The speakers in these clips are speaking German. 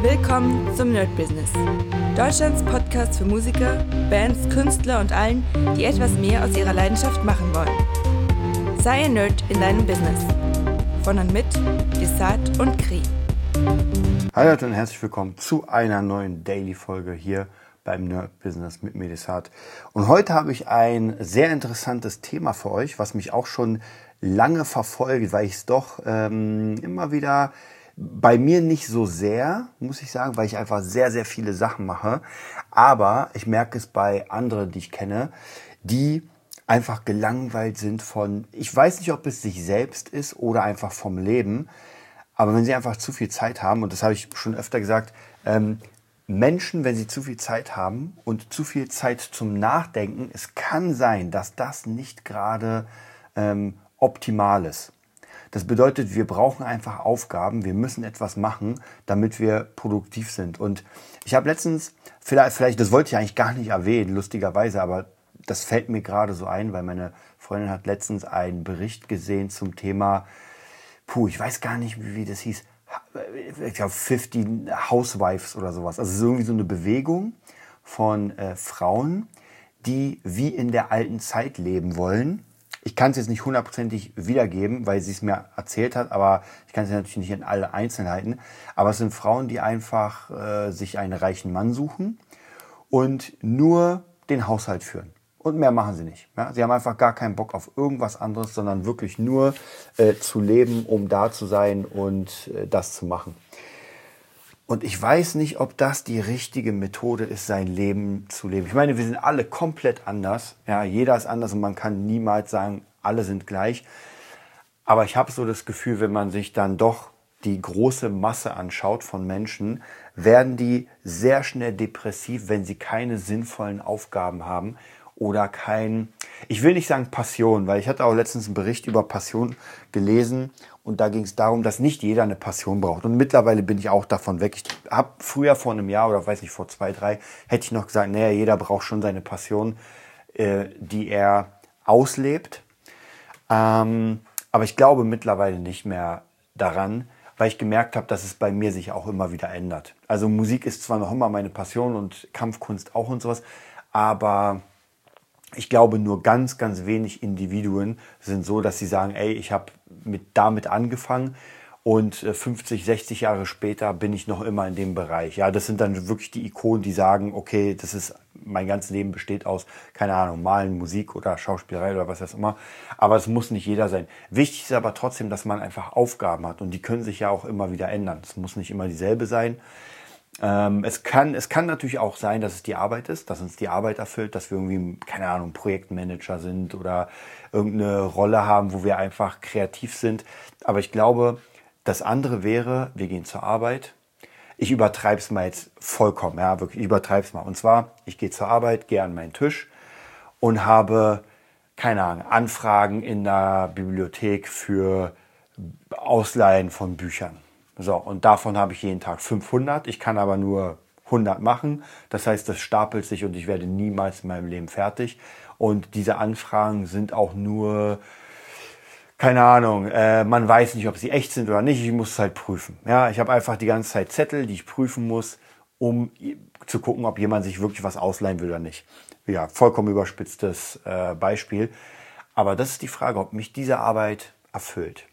Willkommen zum Nerd Business. Deutschlands Podcast für Musiker, Bands, Künstler und allen, die etwas mehr aus ihrer Leidenschaft machen wollen. Sei ein Nerd in deinem Business. Von und mit Desart und Kri. Hallo und herzlich willkommen zu einer neuen Daily-Folge hier beim Nerd Business mit Medisat. Und heute habe ich ein sehr interessantes Thema für euch, was mich auch schon lange verfolgt, weil ich es doch ähm, immer wieder bei mir nicht so sehr, muss ich sagen, weil ich einfach sehr, sehr viele Sachen mache. Aber ich merke es bei anderen, die ich kenne, die einfach gelangweilt sind von, ich weiß nicht, ob es sich selbst ist oder einfach vom Leben. Aber wenn sie einfach zu viel Zeit haben, und das habe ich schon öfter gesagt, ähm, Menschen, wenn sie zu viel Zeit haben und zu viel Zeit zum Nachdenken, es kann sein, dass das nicht gerade ähm, optimal ist. Das bedeutet, wir brauchen einfach Aufgaben, wir müssen etwas machen, damit wir produktiv sind. Und ich habe letztens, vielleicht, vielleicht, das wollte ich eigentlich gar nicht erwähnen, lustigerweise, aber das fällt mir gerade so ein, weil meine Freundin hat letztens einen Bericht gesehen zum Thema, puh, ich weiß gar nicht, wie, das hieß, ich glaube 15 Housewives oder sowas. Also es ist irgendwie so eine Bewegung von äh, Frauen, die wie in der alten Zeit leben wollen ich kann es jetzt nicht hundertprozentig wiedergeben, weil sie es mir erzählt hat, aber ich kann es natürlich nicht in alle Einzelheiten. Aber es sind Frauen, die einfach äh, sich einen reichen Mann suchen und nur den Haushalt führen. Und mehr machen sie nicht. Ja? Sie haben einfach gar keinen Bock auf irgendwas anderes, sondern wirklich nur äh, zu leben, um da zu sein und äh, das zu machen. Und ich weiß nicht, ob das die richtige Methode ist, sein Leben zu leben. Ich meine, wir sind alle komplett anders. Ja, jeder ist anders und man kann niemals sagen, alle sind gleich. Aber ich habe so das Gefühl, wenn man sich dann doch die große Masse anschaut von Menschen, werden die sehr schnell depressiv, wenn sie keine sinnvollen Aufgaben haben oder kein, ich will nicht sagen Passion, weil ich hatte auch letztens einen Bericht über Passion gelesen und da ging es darum, dass nicht jeder eine Passion braucht. Und mittlerweile bin ich auch davon weg. Ich habe früher vor einem Jahr oder weiß nicht, vor zwei, drei, hätte ich noch gesagt, naja, jeder braucht schon seine Passion, äh, die er auslebt. Ähm, aber ich glaube mittlerweile nicht mehr daran, weil ich gemerkt habe, dass es bei mir sich auch immer wieder ändert. Also Musik ist zwar noch immer meine Passion und Kampfkunst auch und sowas, aber ich glaube, nur ganz, ganz wenig Individuen sind so, dass sie sagen, ey, ich habe mit, damit angefangen und 50, äh, 60 Jahre später bin ich noch immer in dem Bereich. Ja, das sind dann wirklich die Ikonen, die sagen, okay, das ist mein ganzes Leben besteht aus, keine Ahnung, Malen, Musik oder Schauspielerei oder was auch immer. Aber es muss nicht jeder sein. Wichtig ist aber trotzdem, dass man einfach Aufgaben hat und die können sich ja auch immer wieder ändern. Es muss nicht immer dieselbe sein. Ähm, es, kann, es kann natürlich auch sein, dass es die Arbeit ist, dass uns die Arbeit erfüllt, dass wir irgendwie, keine Ahnung, Projektmanager sind oder irgendeine Rolle haben, wo wir einfach kreativ sind. Aber ich glaube, das andere wäre, wir gehen zur Arbeit. Ich übertreibe es mal jetzt vollkommen, ja, wirklich, ich übertreibe es mal. Und zwar, ich gehe zur Arbeit, gehe an meinen Tisch und habe, keine Ahnung, Anfragen in der Bibliothek für Ausleihen von Büchern so, und davon habe ich jeden Tag 500. Ich kann aber nur 100 machen. Das heißt, das stapelt sich und ich werde niemals in meinem Leben fertig. Und diese Anfragen sind auch nur, keine Ahnung, äh, man weiß nicht, ob sie echt sind oder nicht. Ich muss es halt prüfen. Ja, ich habe einfach die ganze Zeit Zettel, die ich prüfen muss, um zu gucken, ob jemand sich wirklich was ausleihen will oder nicht. Ja, vollkommen überspitztes äh, Beispiel. Aber das ist die Frage, ob mich diese Arbeit erfüllt.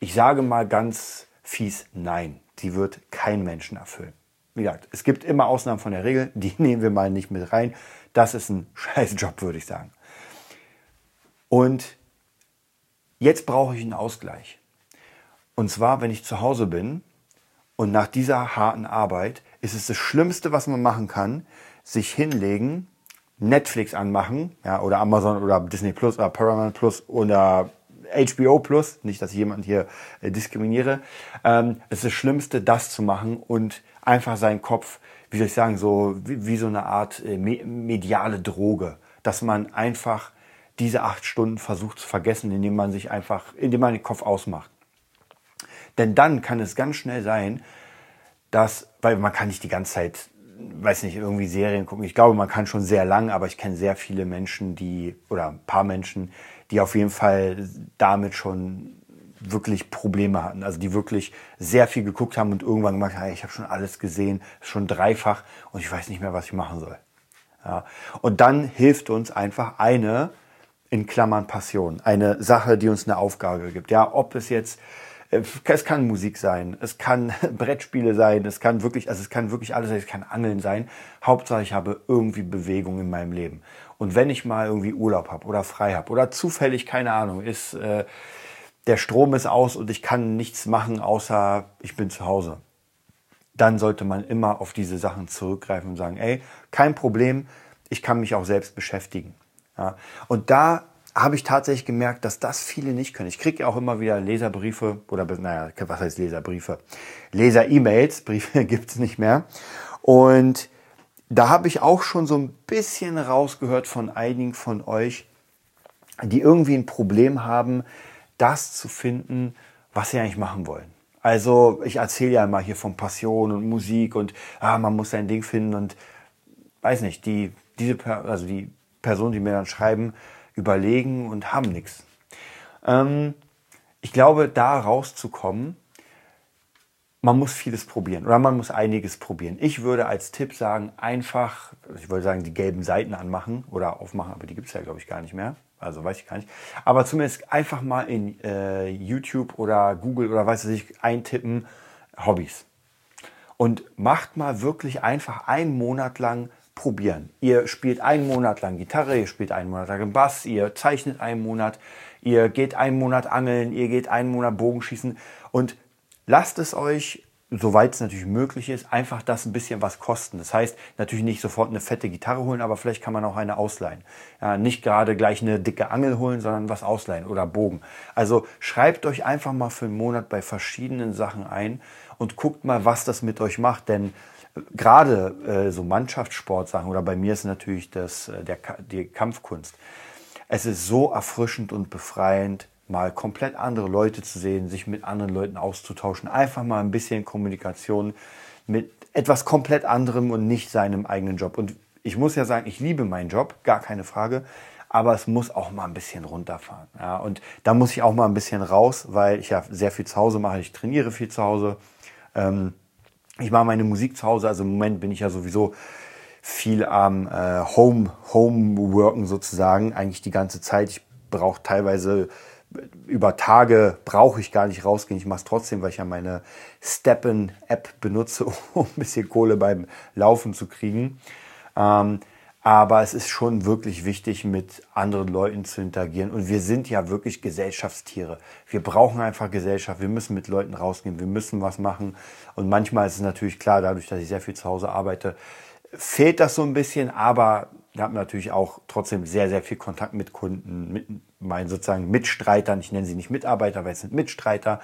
Ich sage mal ganz fies Nein. Sie wird kein Menschen erfüllen. Wie gesagt, es gibt immer Ausnahmen von der Regel, die nehmen wir mal nicht mit rein. Das ist ein Scheißjob, würde ich sagen. Und jetzt brauche ich einen Ausgleich. Und zwar, wenn ich zu Hause bin und nach dieser harten Arbeit ist es das Schlimmste, was man machen kann, sich hinlegen, Netflix anmachen, ja, oder Amazon oder Disney Plus oder Paramount Plus oder HBO Plus, nicht, dass ich jemanden hier äh, diskriminiere. Ähm, es ist das Schlimmste, das zu machen und einfach seinen Kopf, wie soll ich sagen, so wie, wie so eine Art äh, mediale Droge, dass man einfach diese acht Stunden versucht zu vergessen, indem man sich einfach, indem man den Kopf ausmacht. Denn dann kann es ganz schnell sein, dass, weil man kann nicht die ganze Zeit, weiß nicht, irgendwie Serien gucken. Ich glaube, man kann schon sehr lang, aber ich kenne sehr viele Menschen, die, oder ein paar Menschen, die auf jeden Fall damit schon wirklich Probleme hatten, also die wirklich sehr viel geguckt haben und irgendwann gemacht haben, ich habe schon alles gesehen, schon dreifach und ich weiß nicht mehr, was ich machen soll. Ja. Und dann hilft uns einfach eine, in Klammern Passion, eine Sache, die uns eine Aufgabe gibt. Ja, ob es jetzt es kann Musik sein, es kann Brettspiele sein, es kann wirklich, also es kann wirklich alles sein, es kann Angeln sein. Hauptsache ich habe irgendwie Bewegung in meinem Leben. Und wenn ich mal irgendwie Urlaub habe oder frei habe oder zufällig, keine Ahnung, ist äh, der Strom ist aus und ich kann nichts machen, außer ich bin zu Hause. Dann sollte man immer auf diese Sachen zurückgreifen und sagen, ey, kein Problem, ich kann mich auch selbst beschäftigen. Ja. Und da habe ich tatsächlich gemerkt, dass das viele nicht können. Ich kriege auch immer wieder Leserbriefe oder, naja, was heißt Leserbriefe? Leser-E-Mails, Briefe gibt's nicht mehr. Und da habe ich auch schon so ein bisschen rausgehört von einigen von euch, die irgendwie ein Problem haben, das zu finden, was sie eigentlich machen wollen. Also ich erzähle ja immer hier von Passion und Musik und ah, man muss sein Ding finden und weiß nicht, die, diese, also die Personen, die mir dann schreiben, überlegen und haben nichts. Ähm, ich glaube, da rauszukommen, man muss vieles probieren oder man muss einiges probieren. Ich würde als Tipp sagen, einfach, ich wollte sagen, die gelben Seiten anmachen oder aufmachen, aber die gibt es ja, glaube ich, gar nicht mehr. Also weiß ich gar nicht. Aber zumindest einfach mal in äh, YouTube oder Google oder weiß ich eintippen, Hobbys. Und macht mal wirklich einfach einen Monat lang probieren. Ihr spielt einen Monat lang Gitarre, ihr spielt einen Monat lang Bass, ihr zeichnet einen Monat, ihr geht einen Monat angeln, ihr geht einen Monat Bogenschießen und lasst es euch, soweit es natürlich möglich ist, einfach das ein bisschen was kosten. Das heißt, natürlich nicht sofort eine fette Gitarre holen, aber vielleicht kann man auch eine ausleihen. Ja, nicht gerade gleich eine dicke Angel holen, sondern was ausleihen oder Bogen. Also schreibt euch einfach mal für einen Monat bei verschiedenen Sachen ein und guckt mal, was das mit euch macht, denn gerade äh, so Mannschaftssportsachen oder bei mir ist natürlich das, äh, der, die Kampfkunst. Es ist so erfrischend und befreiend, mal komplett andere Leute zu sehen, sich mit anderen Leuten auszutauschen, einfach mal ein bisschen Kommunikation mit etwas komplett anderem und nicht seinem eigenen Job. Und ich muss ja sagen, ich liebe meinen Job, gar keine Frage, aber es muss auch mal ein bisschen runterfahren. Ja, und da muss ich auch mal ein bisschen raus, weil ich ja sehr viel zu Hause mache. Ich trainiere viel zu Hause. Ähm, ich mache meine Musik zu Hause, also im Moment bin ich ja sowieso viel am äh, Home, Homeworken sozusagen, eigentlich die ganze Zeit. Ich brauche teilweise über Tage brauche ich gar nicht rausgehen. Ich mache es trotzdem, weil ich ja meine Steppen-App benutze, um ein bisschen Kohle beim Laufen zu kriegen. Ähm, aber es ist schon wirklich wichtig, mit anderen Leuten zu interagieren. Und wir sind ja wirklich Gesellschaftstiere. Wir brauchen einfach Gesellschaft. Wir müssen mit Leuten rausgehen. Wir müssen was machen. Und manchmal ist es natürlich klar, dadurch, dass ich sehr viel zu Hause arbeite, fehlt das so ein bisschen. Aber ich habe natürlich auch trotzdem sehr, sehr viel Kontakt mit Kunden, mit meinen sozusagen Mitstreitern. Ich nenne sie nicht Mitarbeiter, weil es sind Mitstreiter.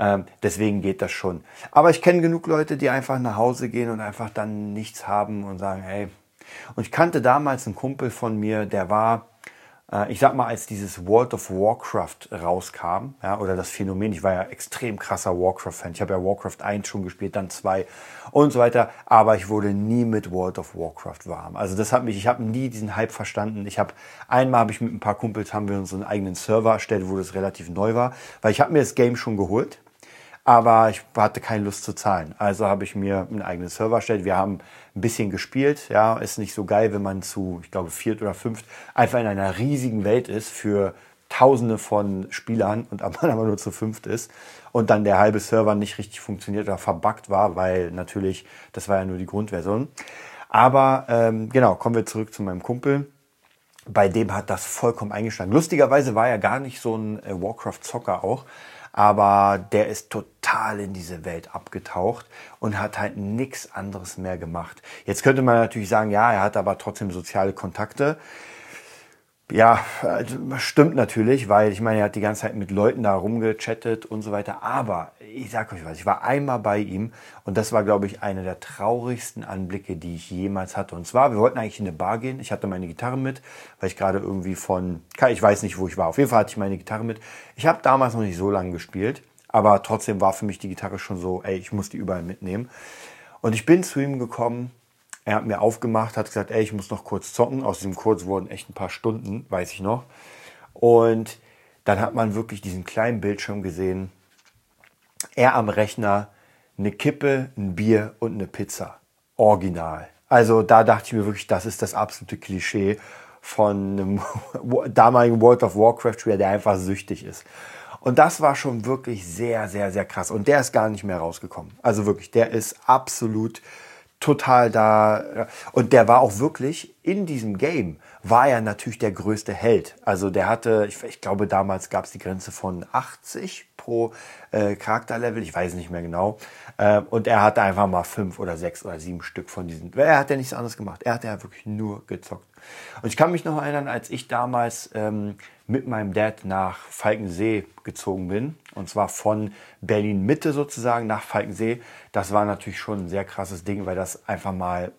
Ähm, deswegen geht das schon. Aber ich kenne genug Leute, die einfach nach Hause gehen und einfach dann nichts haben und sagen, hey, und ich kannte damals einen Kumpel von mir, der war, äh, ich sag mal, als dieses World of Warcraft rauskam, ja, oder das Phänomen, ich war ja extrem krasser Warcraft-Fan. Ich habe ja Warcraft 1 schon gespielt, dann 2 und so weiter, aber ich wurde nie mit World of Warcraft warm. Also das hat mich, ich habe nie diesen Hype verstanden. Ich habe einmal habe ich mit ein paar Kumpels haben wir uns einen eigenen Server erstellt, wo das relativ neu war, weil ich habe mir das Game schon geholt aber ich hatte keine Lust zu zahlen. Also habe ich mir einen eigenen Server erstellt. Wir haben ein bisschen gespielt. Ja, ist nicht so geil, wenn man zu, ich glaube, viert oder fünft einfach in einer riesigen Welt ist für Tausende von Spielern und man aber nur zu fünft ist und dann der halbe Server nicht richtig funktioniert oder verbuggt war, weil natürlich, das war ja nur die Grundversion. Aber ähm, genau, kommen wir zurück zu meinem Kumpel. Bei dem hat das vollkommen eingeschlagen. Lustigerweise war er gar nicht so ein äh, Warcraft-Zocker auch, aber der ist total in diese Welt abgetaucht und hat halt nichts anderes mehr gemacht. Jetzt könnte man natürlich sagen, ja, er hat aber trotzdem soziale Kontakte. Ja, also, stimmt natürlich, weil ich meine, er hat die ganze Zeit mit Leuten da rumgechattet und so weiter. Aber ich sag euch was, ich war einmal bei ihm und das war, glaube ich, einer der traurigsten Anblicke, die ich jemals hatte. Und zwar, wir wollten eigentlich in eine Bar gehen. Ich hatte meine Gitarre mit, weil ich gerade irgendwie von, ich weiß nicht, wo ich war. Auf jeden Fall hatte ich meine Gitarre mit. Ich habe damals noch nicht so lange gespielt, aber trotzdem war für mich die Gitarre schon so, ey, ich muss die überall mitnehmen. Und ich bin zu ihm gekommen er hat mir aufgemacht, hat gesagt, ey, ich muss noch kurz zocken. Aus diesem Kurz wurden echt ein paar Stunden, weiß ich noch. Und dann hat man wirklich diesen kleinen Bildschirm gesehen. Er am Rechner, eine Kippe, ein Bier und eine Pizza. Original. Also da dachte ich mir wirklich, das ist das absolute Klischee von einem damaligen World of Warcraft-Spieler, der einfach süchtig ist. Und das war schon wirklich sehr, sehr, sehr krass. Und der ist gar nicht mehr rausgekommen. Also wirklich, der ist absolut total da. Und der war auch wirklich in diesem Game, war er natürlich der größte Held. Also der hatte, ich, ich glaube, damals gab es die Grenze von 80 pro äh, Charakterlevel, ich weiß nicht mehr genau. Äh, und er hatte einfach mal fünf oder sechs oder sieben Stück von diesen. Er hat ja nichts anderes gemacht. Er hat ja wirklich nur gezockt. Und ich kann mich noch erinnern, als ich damals ähm, mit meinem Dad nach Falkensee gezogen bin, und zwar von Berlin Mitte sozusagen nach Falkensee. Das war natürlich schon ein sehr krasses Ding, weil das einfach mal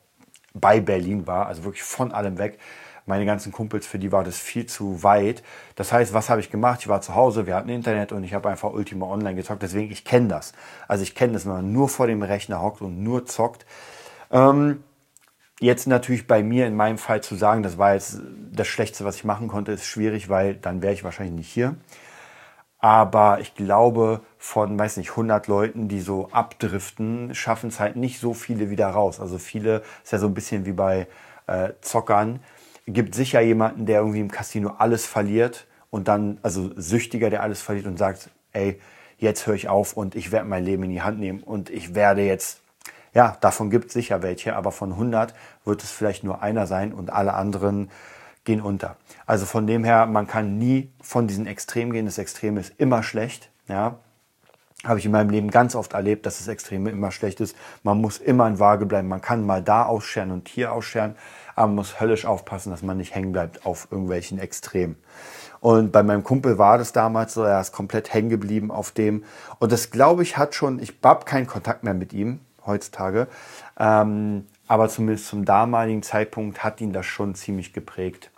bei Berlin war, also wirklich von allem weg. Meine ganzen Kumpels, für die war das viel zu weit. Das heißt, was habe ich gemacht? Ich war zu Hause, wir hatten Internet und ich habe einfach Ultima Online gezockt. Deswegen, ich kenne das. Also ich kenne das, wenn man nur vor dem Rechner hockt und nur zockt. Ähm, Jetzt natürlich bei mir in meinem Fall zu sagen, das war jetzt das Schlechteste, was ich machen konnte, ist schwierig, weil dann wäre ich wahrscheinlich nicht hier. Aber ich glaube, von, weiß nicht, 100 Leuten, die so abdriften, schaffen es halt nicht so viele wieder raus. Also viele, ist ja so ein bisschen wie bei äh, Zockern, gibt sicher jemanden, der irgendwie im Casino alles verliert und dann, also Süchtiger, der alles verliert und sagt, ey, jetzt höre ich auf und ich werde mein Leben in die Hand nehmen und ich werde jetzt ja, davon gibt es sicher welche, aber von 100 wird es vielleicht nur einer sein und alle anderen gehen unter. Also von dem her, man kann nie von diesen Extremen gehen. Das Extrem ist immer schlecht. Ja, habe ich in meinem Leben ganz oft erlebt, dass das Extreme immer schlecht ist. Man muss immer in Waage bleiben. Man kann mal da ausscheren und hier ausscheren, aber man muss höllisch aufpassen, dass man nicht hängen bleibt auf irgendwelchen Extremen. Und bei meinem Kumpel war das damals so, er ist komplett hängen geblieben auf dem. Und das glaube ich hat schon, ich habe keinen Kontakt mehr mit ihm, heutzutage. Ähm, aber zumindest zum damaligen Zeitpunkt hat ihn das schon ziemlich geprägt.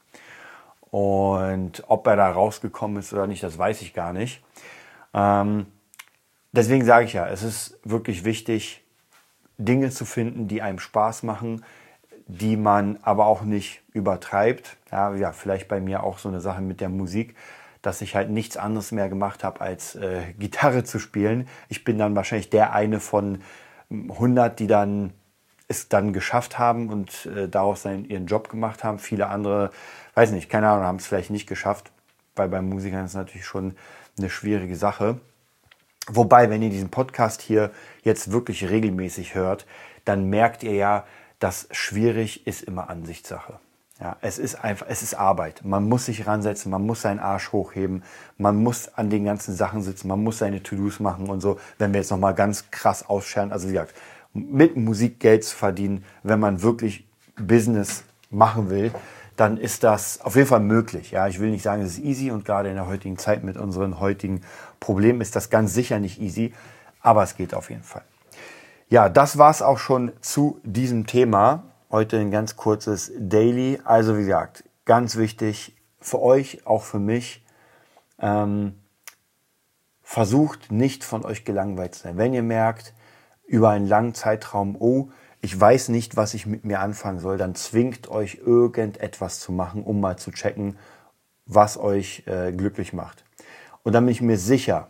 Und ob er da rausgekommen ist oder nicht, das weiß ich gar nicht. Ähm, deswegen sage ich ja, es ist wirklich wichtig, Dinge zu finden, die einem Spaß machen, die man aber auch nicht übertreibt. Ja, ja, vielleicht bei mir auch so eine Sache mit der Musik, dass ich halt nichts anderes mehr gemacht habe, als äh, Gitarre zu spielen. Ich bin dann wahrscheinlich der eine von 100, die dann es dann geschafft haben und äh, daraus dann ihren Job gemacht haben. Viele andere, weiß nicht, keine Ahnung, haben es vielleicht nicht geschafft, weil bei Musikern ist es natürlich schon eine schwierige Sache. Wobei, wenn ihr diesen Podcast hier jetzt wirklich regelmäßig hört, dann merkt ihr ja, dass schwierig ist immer Ansichtssache. Ja, es ist einfach, es ist Arbeit. Man muss sich ransetzen, man muss seinen Arsch hochheben, man muss an den ganzen Sachen sitzen, man muss seine To-Dos machen und so. Wenn wir jetzt nochmal ganz krass ausscheren, also wie gesagt, mit Musik Geld zu verdienen, wenn man wirklich Business machen will, dann ist das auf jeden Fall möglich. Ja, ich will nicht sagen, es ist easy und gerade in der heutigen Zeit mit unseren heutigen Problemen ist das ganz sicher nicht easy, aber es geht auf jeden Fall. Ja, das war's auch schon zu diesem Thema. Heute ein ganz kurzes Daily. Also wie gesagt, ganz wichtig für euch, auch für mich. Ähm, versucht nicht von euch gelangweilt zu sein. Wenn ihr merkt, über einen langen Zeitraum, oh, ich weiß nicht, was ich mit mir anfangen soll, dann zwingt euch irgendetwas zu machen, um mal zu checken, was euch äh, glücklich macht. Und dann bin ich mir sicher,